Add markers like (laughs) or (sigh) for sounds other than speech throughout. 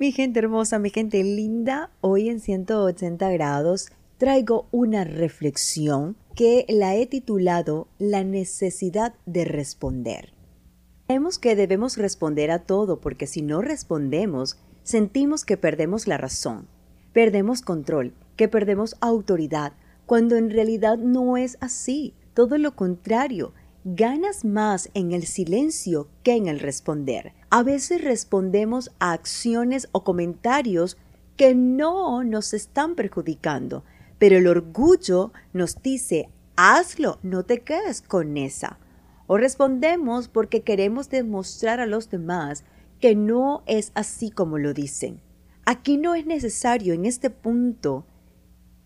Mi gente hermosa, mi gente linda, hoy en 180 grados traigo una reflexión que la he titulado La necesidad de responder. Creemos que debemos responder a todo porque si no respondemos, sentimos que perdemos la razón, perdemos control, que perdemos autoridad, cuando en realidad no es así. Todo lo contrario, ganas más en el silencio que en el responder. A veces respondemos a acciones o comentarios que no nos están perjudicando, pero el orgullo nos dice, hazlo, no te quedes con esa. O respondemos porque queremos demostrar a los demás que no es así como lo dicen. Aquí no es necesario en este punto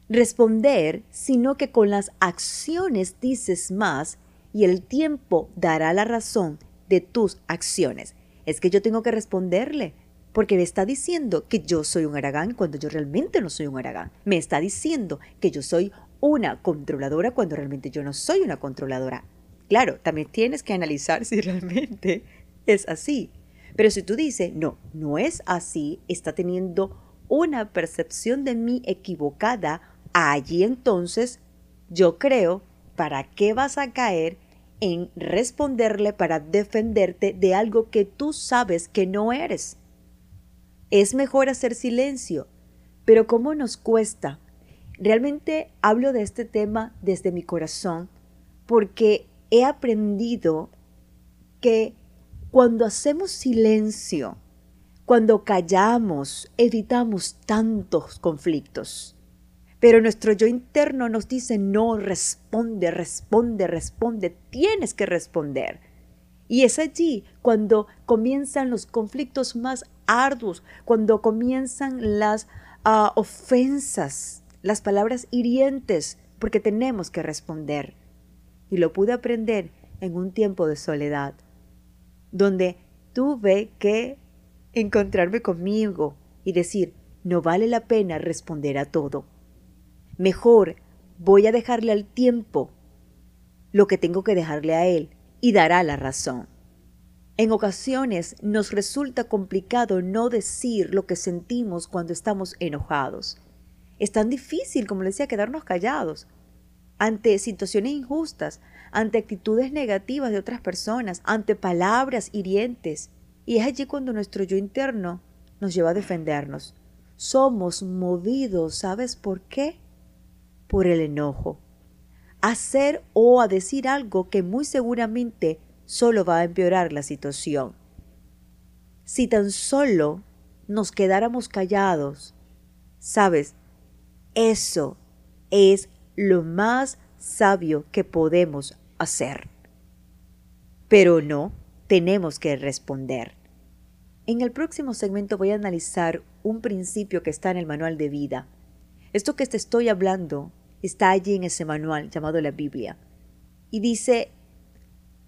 responder, sino que con las acciones dices más y el tiempo dará la razón de tus acciones. Es que yo tengo que responderle, porque me está diciendo que yo soy un aragán cuando yo realmente no soy un aragán. Me está diciendo que yo soy una controladora cuando realmente yo no soy una controladora. Claro, también tienes que analizar (laughs) si realmente es así. Pero si tú dices, no, no es así, está teniendo una percepción de mí equivocada, allí entonces yo creo, ¿para qué vas a caer en responderle para defenderte de algo que tú sabes que no eres? Es mejor hacer silencio, pero ¿cómo nos cuesta? Realmente hablo de este tema desde mi corazón porque he aprendido que cuando hacemos silencio, cuando callamos, evitamos tantos conflictos. Pero nuestro yo interno nos dice, no, responde, responde, responde, tienes que responder. Y es allí cuando comienzan los conflictos más arduos, cuando comienzan las uh, ofensas, las palabras hirientes, porque tenemos que responder. Y lo pude aprender en un tiempo de soledad, donde tuve que encontrarme conmigo y decir, no vale la pena responder a todo. Mejor voy a dejarle al tiempo lo que tengo que dejarle a él y dará la razón. En ocasiones nos resulta complicado no decir lo que sentimos cuando estamos enojados. Es tan difícil, como le decía, quedarnos callados ante situaciones injustas, ante actitudes negativas de otras personas, ante palabras hirientes. Y es allí cuando nuestro yo interno nos lleva a defendernos. Somos movidos, ¿sabes por qué? Por el enojo. Hacer o a decir algo que muy seguramente solo va a empeorar la situación. Si tan solo nos quedáramos callados, sabes, eso es lo más sabio que podemos hacer. Pero no, tenemos que responder. En el próximo segmento voy a analizar un principio que está en el manual de vida. Esto que te estoy hablando está allí en ese manual llamado la Biblia. Y dice,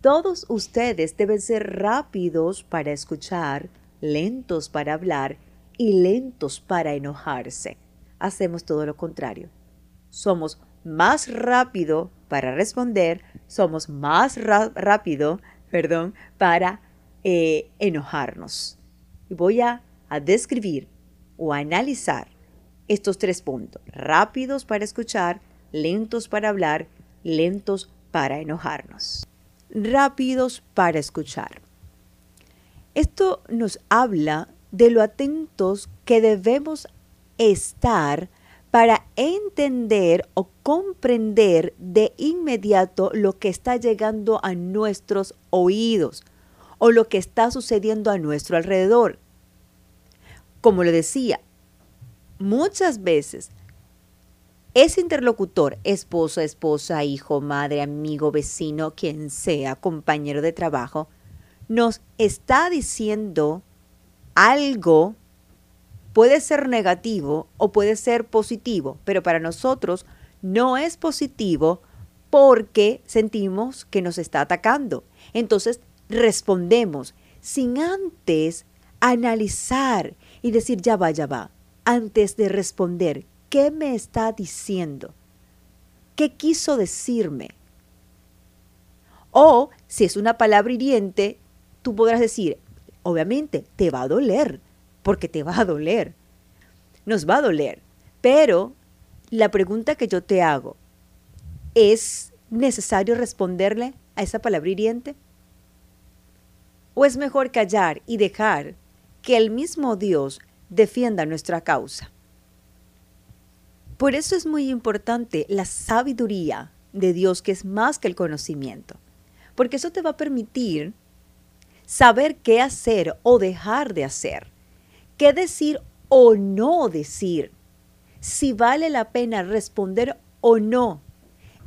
todos ustedes deben ser rápidos para escuchar, lentos para hablar y lentos para enojarse. Hacemos todo lo contrario. Somos más rápido para responder, somos más rápido, perdón, para eh, enojarnos. Y voy a, a describir o a analizar estos tres puntos. Rápidos para escuchar, lentos para hablar, lentos para enojarnos. Rápidos para escuchar. Esto nos habla de lo atentos que debemos estar para entender o comprender de inmediato lo que está llegando a nuestros oídos o lo que está sucediendo a nuestro alrededor. Como le decía, muchas veces ese interlocutor, esposo, esposa, hijo, madre, amigo, vecino, quien sea, compañero de trabajo, nos está diciendo algo, puede ser negativo o puede ser positivo, pero para nosotros no es positivo porque sentimos que nos está atacando. Entonces respondemos sin antes analizar y decir, ya va, ya va antes de responder, ¿qué me está diciendo? ¿Qué quiso decirme? O si es una palabra hiriente, tú podrás decir, obviamente, te va a doler, porque te va a doler. Nos va a doler. Pero la pregunta que yo te hago, ¿es necesario responderle a esa palabra hiriente? ¿O es mejor callar y dejar que el mismo Dios defienda nuestra causa? Por eso es muy importante la sabiduría de Dios, que es más que el conocimiento, porque eso te va a permitir saber qué hacer o dejar de hacer, qué decir o no decir, si vale la pena responder o no.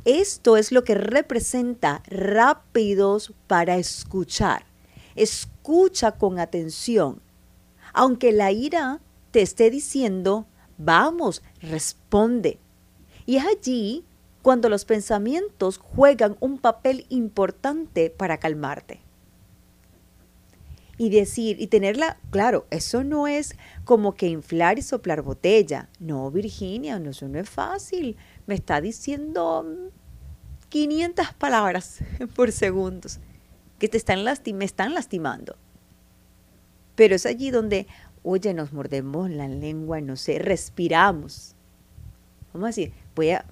Esto es lo que representa rápidos para escuchar. Escucha con atención. Aunque la ira te esté diciendo, vamos, responde. Y es allí cuando los pensamientos juegan un papel importante para calmarte. Y decir, y tenerla, claro, eso no es como que inflar y soplar botella. No, Virginia, eso no es fácil. Me está diciendo 500 palabras (laughs) por segundos que te están me están lastimando. Pero es allí donde, oye, nos mordemos la lengua, no sé, respiramos. Vamos a decir, voy a,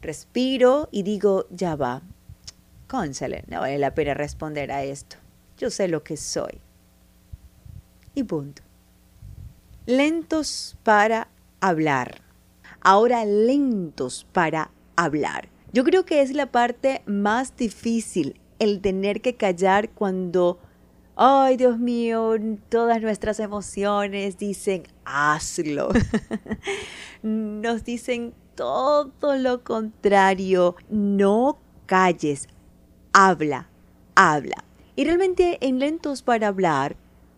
respiro y digo, ya va, cónsale, no vale la pena responder a esto. Yo sé lo que soy. Y punto. Lentos para hablar. Ahora lentos para hablar. Yo creo que es la parte más difícil, el tener que callar cuando, ay Dios mío, todas nuestras emociones dicen, hazlo. (laughs) Nos dicen, todo lo contrario, no calles, habla, habla. Y realmente en lentos para hablar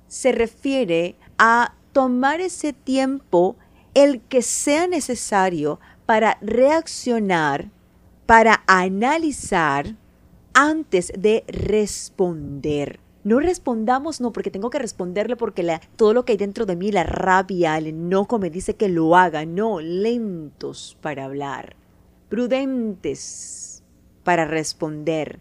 se refiere a tomar ese tiempo, el que sea necesario para reaccionar, para analizar antes de responder. No respondamos, no, porque tengo que responderle porque todo lo que hay dentro de mí, la rabia, el enojo me dice que lo haga. No, lentos para hablar, prudentes para responder,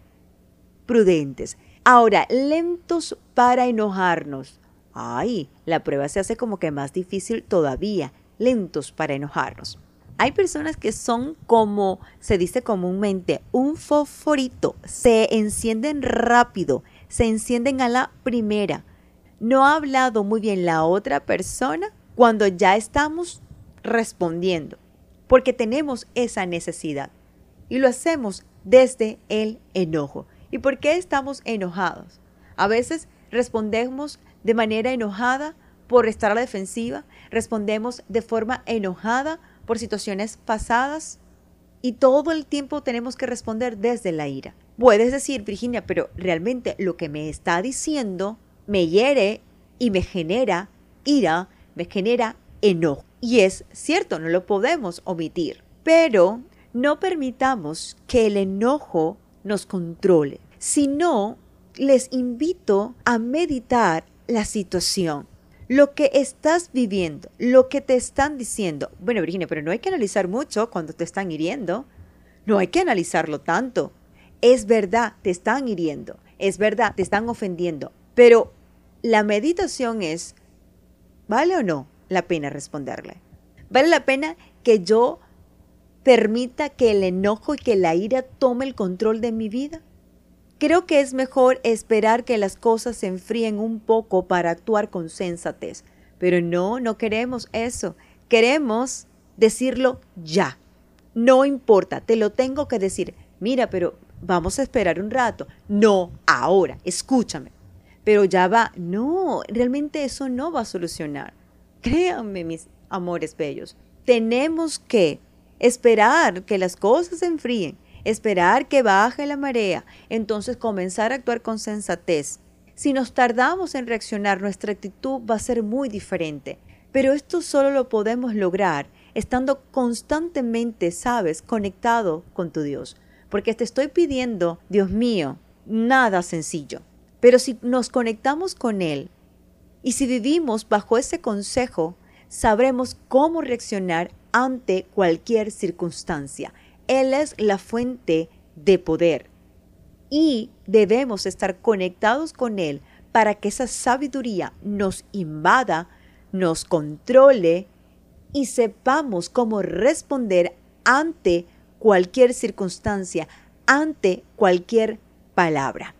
prudentes. Ahora, lentos para enojarnos. Ay, la prueba se hace como que más difícil todavía, lentos para enojarnos. Hay personas que son como se dice comúnmente, un fosforito, se encienden rápido, se encienden a la primera. No ha hablado muy bien la otra persona cuando ya estamos respondiendo, porque tenemos esa necesidad y lo hacemos desde el enojo. ¿Y por qué estamos enojados? A veces respondemos de manera enojada por estar a la defensiva, respondemos de forma enojada por situaciones pasadas y todo el tiempo tenemos que responder desde la ira. Puedes decir, Virginia, pero realmente lo que me está diciendo me hiere y me genera ira, me genera enojo. Y es cierto, no lo podemos omitir. Pero no permitamos que el enojo nos controle, sino les invito a meditar la situación, lo que estás viviendo, lo que te están diciendo. Bueno, Virginia, pero no hay que analizar mucho cuando te están hiriendo. No hay que analizarlo tanto. Es verdad, te están hiriendo, es verdad, te están ofendiendo, pero la meditación es, ¿vale o no la pena responderle? ¿Vale la pena que yo permita que el enojo y que la ira tome el control de mi vida? Creo que es mejor esperar que las cosas se enfríen un poco para actuar con sensatez. Pero no, no queremos eso. Queremos decirlo ya. No importa, te lo tengo que decir. Mira, pero vamos a esperar un rato. No, ahora, escúchame. Pero ya va, no, realmente eso no va a solucionar. Créanme, mis amores bellos, tenemos que esperar que las cosas se enfríen, esperar que baje la marea, entonces comenzar a actuar con sensatez. Si nos tardamos en reaccionar, nuestra actitud va a ser muy diferente. Pero esto solo lo podemos lograr estando constantemente, sabes, conectado con tu Dios porque te estoy pidiendo, Dios mío, nada sencillo. Pero si nos conectamos con Él y si vivimos bajo ese consejo, sabremos cómo reaccionar ante cualquier circunstancia. Él es la fuente de poder y debemos estar conectados con Él para que esa sabiduría nos invada, nos controle y sepamos cómo responder ante cualquier circunstancia, ante cualquier palabra.